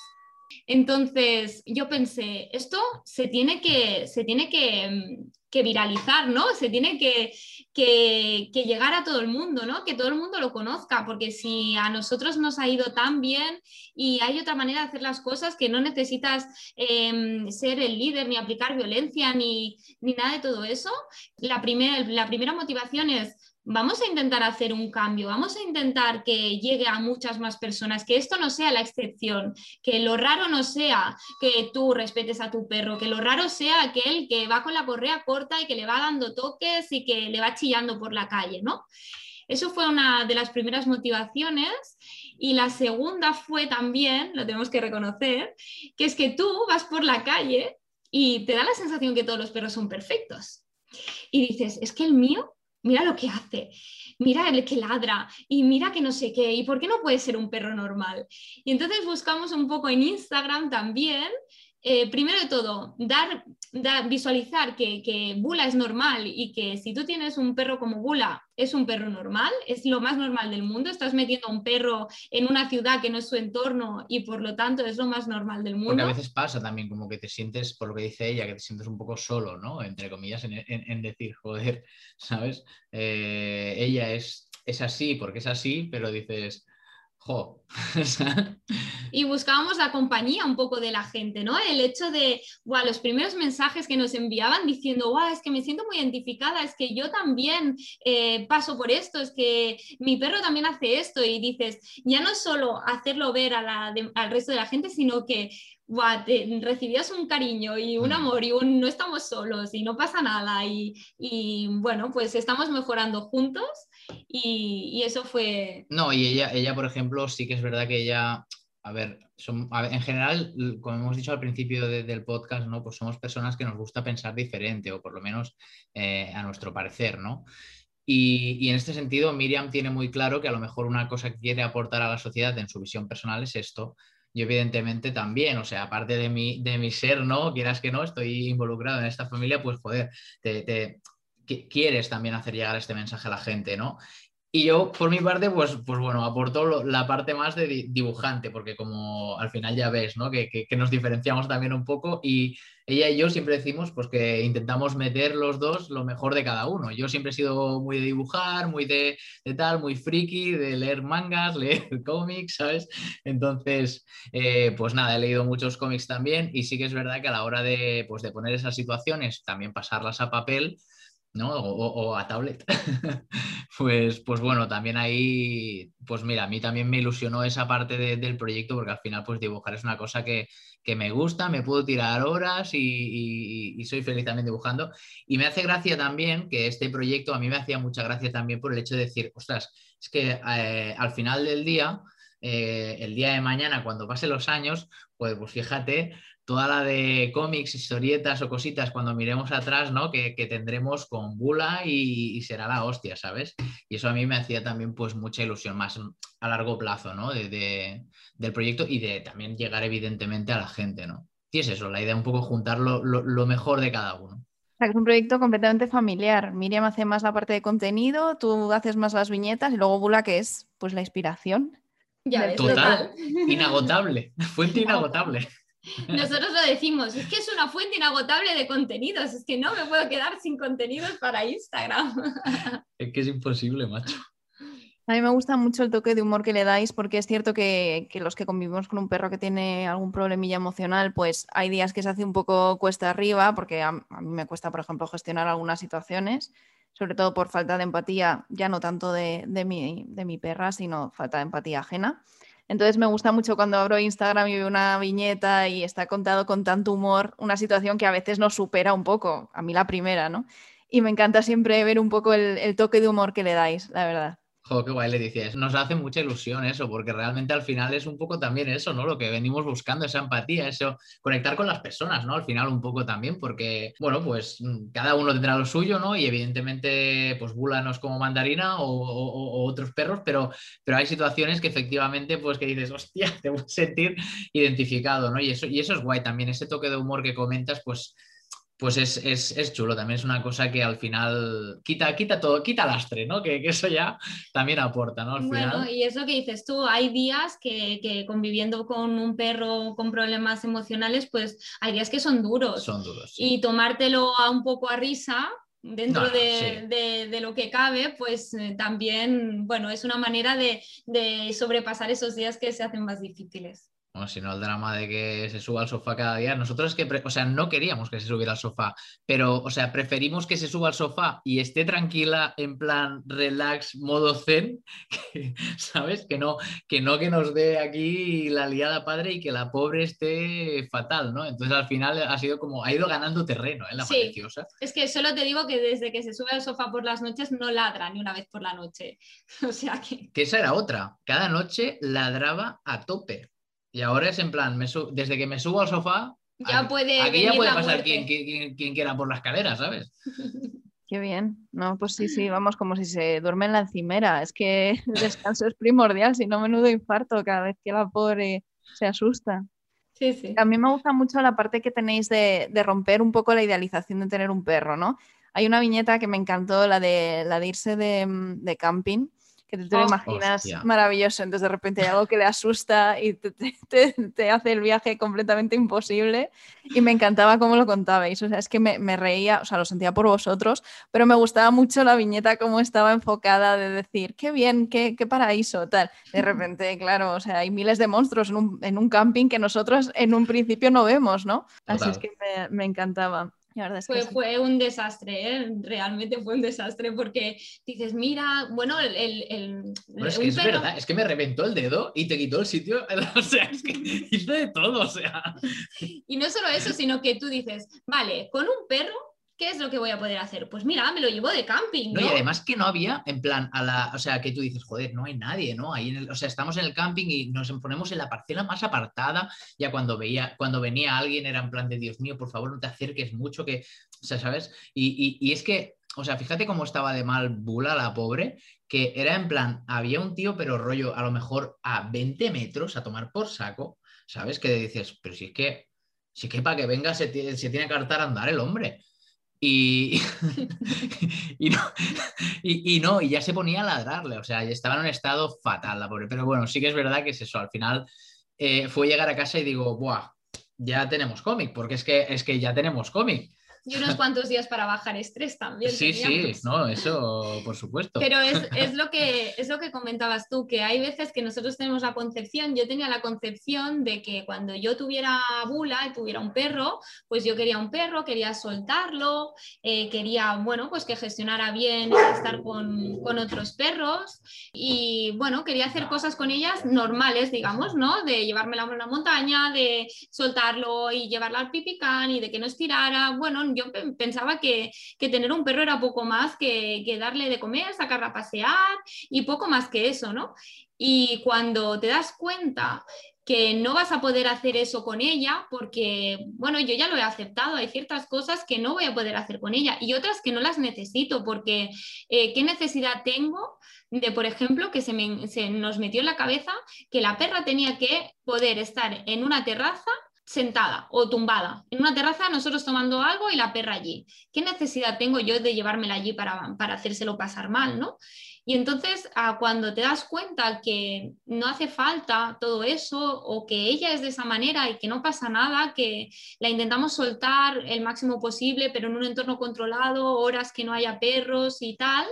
Entonces yo pensé, esto se tiene que, se tiene que, que viralizar, ¿no? Se tiene que, que, que, llegar a todo el mundo, ¿no? Que todo el mundo lo conozca, porque si a nosotros nos ha ido tan bien y hay otra manera de hacer las cosas que no necesitas eh, ser el líder ni aplicar violencia ni, ni, nada de todo eso, la, primer, la primera motivación es vamos a intentar hacer un cambio, vamos a intentar que llegue a muchas más personas, que esto no sea la excepción, que lo raro no sea que tú respetes a tu perro, que lo raro sea aquel que va con la correa corta y que le va dando toques y que le va chillando por la calle, ¿no? Eso fue una de las primeras motivaciones. Y la segunda fue también, lo tenemos que reconocer, que es que tú vas por la calle y te da la sensación que todos los perros son perfectos. Y dices, es que el mío mira lo que hace, mira el que ladra y mira que no sé qué, y por qué no puede ser un perro normal. Y entonces buscamos un poco en Instagram también eh, primero de todo, dar, visualizar que, Bula es normal y que si tú tienes un perro como Bula, es un perro normal, es lo más normal del mundo. Estás metiendo a un perro en una ciudad que no es su entorno y por lo tanto es lo más normal del mundo. Porque a veces pasa también como que te sientes, por lo que dice ella, que te sientes un poco solo, ¿no? Entre comillas, en, decir, joder, ¿sabes? Eh, ella es, es así porque es así, pero dices y buscábamos la compañía un poco de la gente, ¿no? El hecho de, wow, los primeros mensajes que nos enviaban diciendo, wow, es que me siento muy identificada, es que yo también eh, paso por esto, es que mi perro también hace esto y dices, ya no solo hacerlo ver al resto de la gente, sino que recibías un cariño y un mm. amor y un no estamos solos y no pasa nada y, y bueno, pues estamos mejorando juntos y, eso fue... No, y ella, ella, por ejemplo, sí que es verdad que ella, a ver, son, en general, como hemos dicho al principio del podcast, ¿no? Pues somos personas que nos gusta pensar diferente, o por lo menos eh, a nuestro parecer, ¿no? Y, y, en este sentido, Miriam tiene muy claro que a lo mejor una cosa que quiere aportar a la sociedad en su visión personal es esto. Yo evidentemente también, o sea, aparte de mi, de mi ser, ¿no? Quieras que no, estoy involucrado en esta familia, pues joder, te, quieres también hacer llegar este mensaje a la gente, ¿no? Y yo, por mi parte, pues, pues bueno, aporto la parte más de dibujante, porque como al final ya ves, ¿no? Que, nos diferenciamos también un poco y ella y yo siempre decimos pues que intentamos meter los dos lo mejor de cada uno. Yo siempre he sido muy de dibujar, muy de, tal, muy friki, de leer mangas, leer cómics, ¿sabes? Entonces, eh, pues nada, he leído muchos cómics también y sí que es verdad que a la hora de, pues, de poner esas situaciones, también pasarlas a papel, ¿no? O, a tablet. pues, pues bueno, también ahí, pues mira, a mí también me ilusionó esa parte del proyecto porque al final pues dibujar es una cosa que, me gusta, me puedo tirar horas y, soy feliz también dibujando. Y me hace gracia también que este proyecto a mí me hacía mucha gracia también por el hecho de decir, ostras, es que eh, al final del día... Eh, el día de mañana, cuando pasen los años, pues, pues fíjate toda la de cómics, historietas o cositas cuando miremos atrás, ¿no? Que, tendremos con Bula y, será la hostia, ¿sabes? Y eso a mí me hacía también pues mucha ilusión más a largo plazo, ¿no? De, del proyecto y de también llegar evidentemente a la gente, ¿no? Y es eso, la idea un poco juntar lo, mejor de cada uno. Es un proyecto completamente familiar. Miriam hace más la parte de contenido, tú haces más las viñetas y luego Bula que es pues la inspiración. Ya Total, inagotable, fuente inagotable. Nosotros lo decimos, es que es una fuente inagotable de contenidos, es que no me puedo quedar sin contenidos para Instagram. Es que es imposible, macho. A mí me gusta mucho el toque de humor que le dais porque es cierto que, los que convivimos con un perro que tiene algún problemilla emocional, pues hay días que se hace un poco cuesta arriba porque a, mí me cuesta, por ejemplo, gestionar algunas situaciones, sobre todo por falta de empatía, ya no tanto de, de, mi, de mi perra, sino falta de empatía ajena. Entonces me gusta mucho cuando abro Instagram y veo una viñeta y está contado con tanto humor, una situación que a veces nos supera un poco, a mí la primera, ¿no? Y me encanta siempre ver un poco el, toque de humor que le dais, la verdad. Jo, qué guay le dices. Nos hace mucha ilusión eso, porque realmente al final es un poco también eso, ¿no? Lo que venimos buscando, esa empatía, eso, conectar con las personas, ¿no? Al final un poco también, porque, bueno, pues mm, cada uno tendrá lo suyo, ¿no? Y evidentemente, pues Bula no es como mandarina o, otros perros, pero, pero hay situaciones que efectivamente, pues que dices, hostia, te voy a sentir identificado, ¿no? Y eso, y eso es guay también, ese toque de humor que comentas, pues pues es, chulo, también es una cosa que al final quita, quita todo, quita lastre, ¿no? Que, eso ya también aporta, ¿no? bueno, y es lo que dices tú, hay días que, conviviendo con un perro con problemas emocionales, pues hay días que son duros. Son duros. Y tomártelo a un poco a risa, dentro de, lo que cabe, pues eh, también, bueno, es una manera de, de sobrepasar esos días que se hacen más difíciles. Bueno, si no el drama de que se suba al sofá cada día. Nosotros es que, o sea, no queríamos que se subiera al sofá, pero, o sea, preferimos que se suba al sofá y esté tranquila en plan relax, modo zen, que, ¿sabes? Que no, que no que nos dé aquí la liada padre y que la pobre esté fatal, ¿no? Entonces al final ha sido como, ha ido ganando terreno, ¿eh? La Sí. maliciosa. Es que solo te digo que desde que se sube al sofá por las noches no ladra ni una vez por la noche. O sea que Que esa era otra. Cada noche ladraba a tope. Y ahora es en plan, me su- desde que me subo al sofá, ya aquí- puede aquí ya puede pasar quien, quien- quien- quien quiera por la escalera, ¿sabes? Qué bien. No, pues sí, sí, vamos como si se duerme en la encimera. Es que el descanso es primordial, si no, menudo infarto cada vez que la pobre se asusta. Sí, sí. A mí me gusta mucho la parte que tenéis de, de romper un poco la idealización de tener un perro, ¿no? Hay una viñeta que me encantó, la de, la de irse de, de camping, que te, te lo Oh. imaginas Hostia. maravilloso, entonces de repente hay algo que le asusta y te, te- te- te hace el viaje completamente imposible y me encantaba cómo lo contabais, o sea, es que me, me reía, o sea, lo sentía por vosotros, pero me gustaba mucho la viñeta, cómo estaba enfocada de decir, qué bien, qué, qué paraíso, tal. De repente, claro, o sea, hay miles de monstruos en un, en un camping que nosotros en un principio no vemos, ¿no? Así es que me, me encantaba. La verdad es que Fue, sí. fue un desastre, ¿eh? realmente fue un desastre porque dices, mira, bueno, el... el, el- Bueno, es que es verdad, es que me reventó el dedo y te quitó el sitio. O sea, es que hizo de todo, o sea. Y no solo eso, sino que tú dices, vale, con un perro, ¿qué es lo que voy a poder hacer? Pues mira, me lo llevo de camping, No, ¿no? y además que no había, en plan, a la, o sea, que tú dices, joder, no hay nadie, ¿no? Ahí en el- o sea, estamos en el camping y nos ponemos en la parcela más apartada, ya cuando veía, cuando venía alguien era en plan de, Dios mío, por favor, no te acerques mucho, que, o sea, ¿sabes? Y, y- y es que, o sea, fíjate cómo estaba de mal Bula, la pobre, que era en plan, había un tío, pero rollo, a lo mejor a 20 metros a tomar por saco, ¿sabes? Que dices, pero si es que, si es que para que venga se, se tiene que hartar a andar el hombre. Y, y, no, y, no, y ya se ponía a ladrarle, o sea, estaba en un estado fatal la pobre. Pero bueno, sí que es verdad que es eso, al final eh, fue llegar a casa y digo, ¡buah! Ya tenemos cómic, porque es que, es que ya tenemos cómic. Y unos cuantos días para bajar estrés también. Sí, sí, no, eso por supuesto. Pero es, es lo que, es lo que comentabas tú, que hay veces que nosotros tenemos la concepción, yo tenía la concepción de que cuando yo tuviera bula y tuviera un perro, pues yo quería un perro, quería soltarlo, eh, quería, bueno, pues que gestionara bien estar con, con otros perros y, bueno, quería hacer cosas con ellas normales, digamos, ¿no? De llevármela a una montaña, de soltarlo y llevarla al pipicán y de que no estirara. Bueno, yo pe- pensaba que, que tener un perro era poco más que, que darle de comer, sacarla a pasear y poco más que eso, ¿no? Y cuando te das cuenta que no vas a poder hacer eso con ella porque, bueno, yo ya lo he aceptado, hay ciertas cosas que no voy a poder hacer con ella y otras que no las necesito porque eh, ¿qué necesidad tengo de, por ejemplo, que se, me- se nos metió en la cabeza que la perra tenía que poder estar en una terraza sentada o tumbada en una terraza nosotros tomando algo y la perra allí. ¿Qué necesidad tengo yo de llevármela allí para, para hacérselo pasar mal, no? Y entonces, ah, cuando te das cuenta que no hace falta todo eso o que ella es de esa manera y que no pasa nada, que la intentamos soltar el máximo posible, pero en un entorno controlado, horas que no haya perros y tal,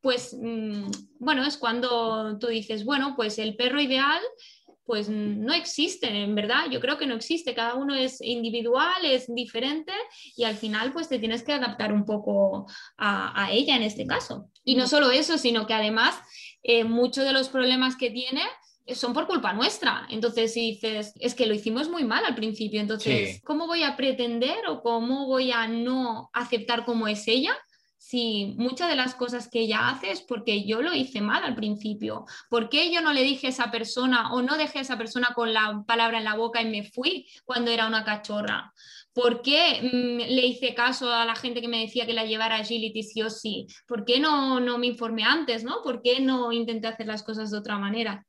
pues mm, bueno, es cuando tú dices, bueno, pues el perro ideal pues no existe, en verdad, yo creo que no existe, cada uno es individual, es diferente y al final pues te tienes que adaptar un poco a, a ella en este caso. Y no solo eso, sino que además eh, muchos de los problemas que tiene son por culpa nuestra. Entonces, si dices, es que lo hicimos muy mal al principio, entonces, Sí. ¿cómo voy a pretender o cómo voy a no aceptar cómo es ella? Si muchas de las cosas que ella hace es porque yo lo hice mal al principio. ¿Por qué yo no le dije a esa persona o no dejé a esa persona con la palabra en la boca y me fui cuando era una cachorra? ¿Por qué mm, le hice caso a la gente que me decía que la llevara agility sí o sí? ¿Por qué no, no me informé antes? ¿no? ¿Por qué no intenté hacer las cosas de otra manera?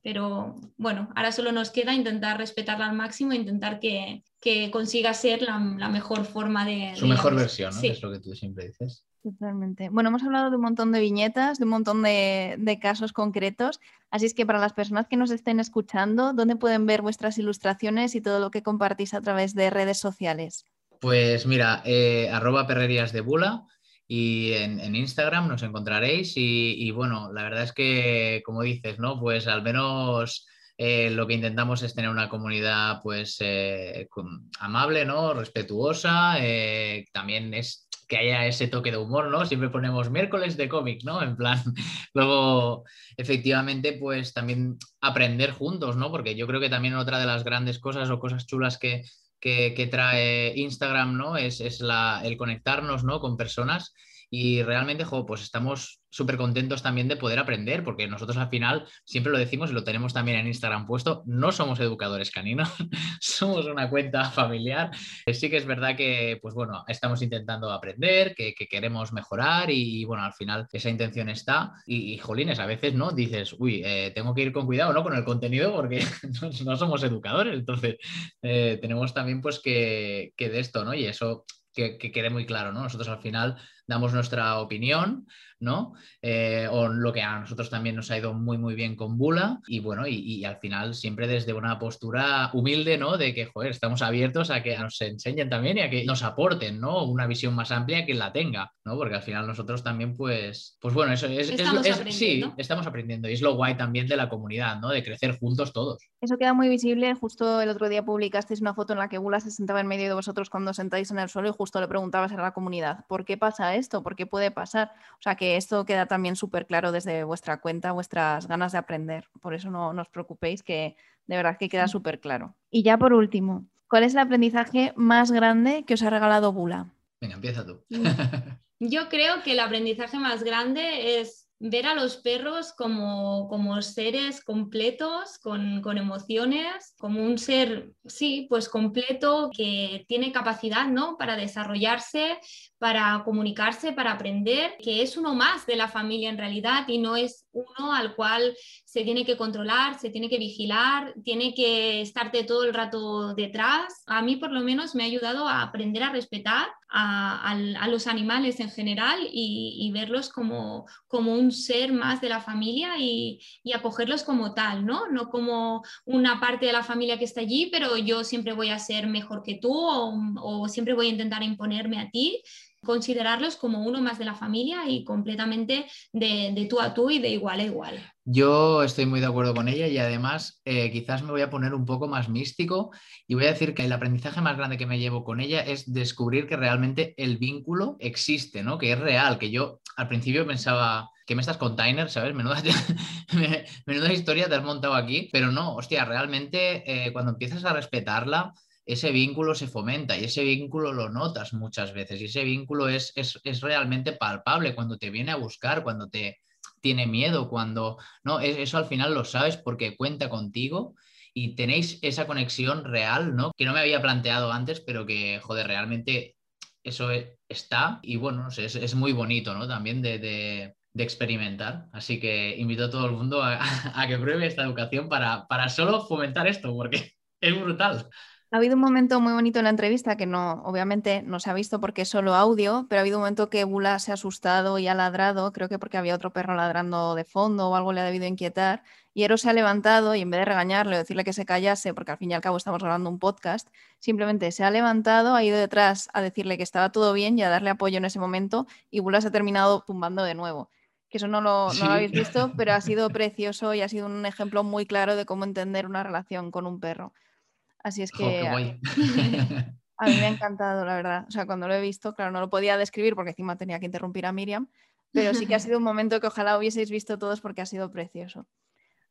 Pero bueno, ahora solo nos queda intentar respetarla al máximo e intentar que, que consiga ser la, la mejor forma de... Su mejor digamos, versión, ¿no? sí. Es lo que tú siempre dices. Totalmente. Bueno, hemos hablado de un montón de viñetas, de un montón de, casos concretos, así es que para las personas que nos estén escuchando, ¿dónde pueden ver vuestras ilustraciones y todo lo que compartís a través de redes sociales? Pues mira, eh, arroba perrerías de bula y en, Instagram nos encontraréis y, y bueno, la verdad es que como dices, ¿no? Pues al menos eh, lo que intentamos es tener una comunidad pues eh, amable, ¿no? Respetuosa. Eh, también es que haya ese toque de humor, ¿no? Siempre ponemos miércoles de cómic, ¿no? En plan, luego, efectivamente, pues también aprender juntos, ¿no? Porque yo creo que también otra de las grandes cosas o cosas chulas que, que, trae Instagram, ¿no? Es, es la, el conectarnos, ¿no? Con personas y realmente, jo, pues estamos súper contentos también de poder aprender, porque nosotros al final siempre lo decimos y lo tenemos también en Instagram puesto, no somos educadores caninos, somos una cuenta familiar. Sí que es verdad que, pues bueno, estamos intentando aprender, que, queremos mejorar y, bueno, al final esa intención está. Y, jolines, a veces, ¿no? Dices, uy, eh, tengo que ir con cuidado, ¿no? Con el contenido porque no, somos educadores, entonces eh, tenemos también pues que, que de esto, ¿no? Y eso que, que, quede muy claro, ¿no? Nosotros al final damos nuestra opinión, ¿no? Eh, o lo que a nosotros también nos ha ido muy, muy bien con Bula y bueno, y, al final siempre desde una postura humilde, ¿no? De que, joder, estamos abiertos a que nos enseñen también y a que nos aporten, ¿no? Una visión más amplia que la tenga, ¿no? Porque al final nosotros también, pues, pues bueno, eso es, estamos sí, estamos aprendiendo y es lo guay también de la comunidad, ¿no? De crecer juntos todos. Eso queda muy visible. Justo el otro día publicasteis una foto en la que Bula se sentaba en medio de vosotros cuando sentáis en el suelo y justo le preguntabas a la comunidad, ¿por qué pasa esto? ¿Por qué puede pasar? O sea, que esto queda también súper claro desde vuestra cuenta, vuestras ganas de aprender. Por eso no, os preocupéis, que de verdad que queda súper claro. Y ya por último, ¿cuál es el aprendizaje más grande que os ha regalado Bula? Venga, empieza tú. Mm. Yo creo que el aprendizaje más grande es ver a los perros como, como seres completos, con, con, emociones, como un ser, sí, pues completo, que tiene capacidad, ¿no? Para desarrollarse, para comunicarse, para aprender, que es uno más de la familia en realidad y no es uno al cual se tiene que controlar, se tiene que vigilar, tiene que estarte todo el rato detrás. A mí por lo menos me ha ayudado a aprender a respetar a, los animales en general y, verlos como, como, un ser más de la familia y, acogerlos como tal, ¿no? No como una parte de la familia que está allí, pero yo siempre voy a ser mejor que tú o siempre voy a intentar imponerme a ti, considerarlos como uno más de la familia y completamente de, tú a tú y de igual a igual. Yo estoy muy de acuerdo con ella y además eh, quizás me voy a poner un poco más místico y voy a decir que el aprendizaje más grande que me llevo con ella es descubrir que realmente el vínculo existe, ¿no? Que es real, que yo al principio pensaba que me estás container, ¿sabes? Menuda, menuda historia te has montado aquí, pero no, hostia, realmente eh, cuando empiezas a respetarla, ese vínculo se fomenta y ese vínculo lo notas muchas veces y ese vínculo es, es, realmente palpable cuando te viene a buscar, cuando te tiene miedo, cuando no, eso al final lo sabes porque cuenta contigo y tenéis esa conexión real, ¿no? Que no me había planteado antes, pero que, joder, realmente eso e, está y bueno, es, muy bonito, ¿no? También de, de, experimentar. Así que invito a todo el mundo a, a que pruebe esta educación para, para solo fomentar esto, porque es brutal. Ha habido un momento muy bonito en la entrevista que no, obviamente no se ha visto porque es solo audio, pero ha habido un momento que Bula se ha asustado y ha ladrado, creo que porque había otro perro ladrando de fondo o algo le ha debido inquietar, y Ero se ha levantado y en vez de regañarle o decirle que se callase, porque al fin y al cabo estamos grabando un podcast, simplemente se ha levantado, ha ido detrás a decirle que estaba todo bien y a darle apoyo en ese momento, y Bula se ha terminado tumbando de nuevo que eso no lo, no lo, habéis visto, pero ha sido precioso y ha sido un ejemplo muy claro de cómo entender una relación con un perro. Así es que a, mí me ha encantado, la verdad. O sea, cuando lo he visto, claro, no lo podía describir porque encima tenía que interrumpir a Miriam, pero sí que ha sido un momento que ojalá hubieseis visto todos porque ha sido precioso.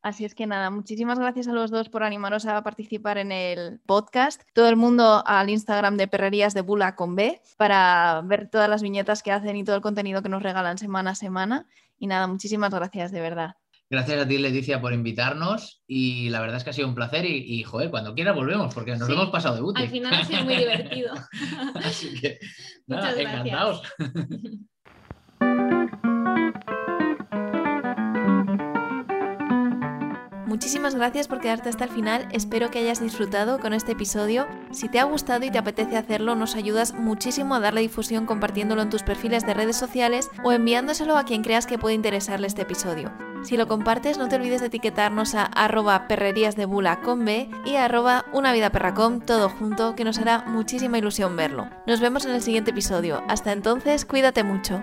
Así es que nada, muchísimas gracias a los dos por animaros a participar en el podcast. Todo el mundo al Instagram de Perrerías de Bula con B para ver todas las viñetas que hacen y todo el contenido que nos regalan semana a semana. Y nada, muchísimas gracias de verdad. Gracias a ti, Leticia, por invitarnos y la verdad es que ha sido un placer y, joder, cuando quiera volvemos porque nos hemos pasado de útil. Al final ha sido muy divertido. Así que, nada, encantados. Muchísimas gracias por quedarte hasta el final, espero que hayas disfrutado con este episodio. Si te ha gustado y te apetece hacerlo, nos ayudas muchísimo a darle difusión compartiéndolo en tus perfiles de redes sociales o enviándoselo a quien creas que puede interesarle este episodio. Si lo compartes, no te olvides de etiquetarnos a arroba perrerías de bula con B y arroba una todo junto, que nos hará muchísima ilusión verlo. Nos vemos en el siguiente episodio. Hasta entonces, cuídate mucho.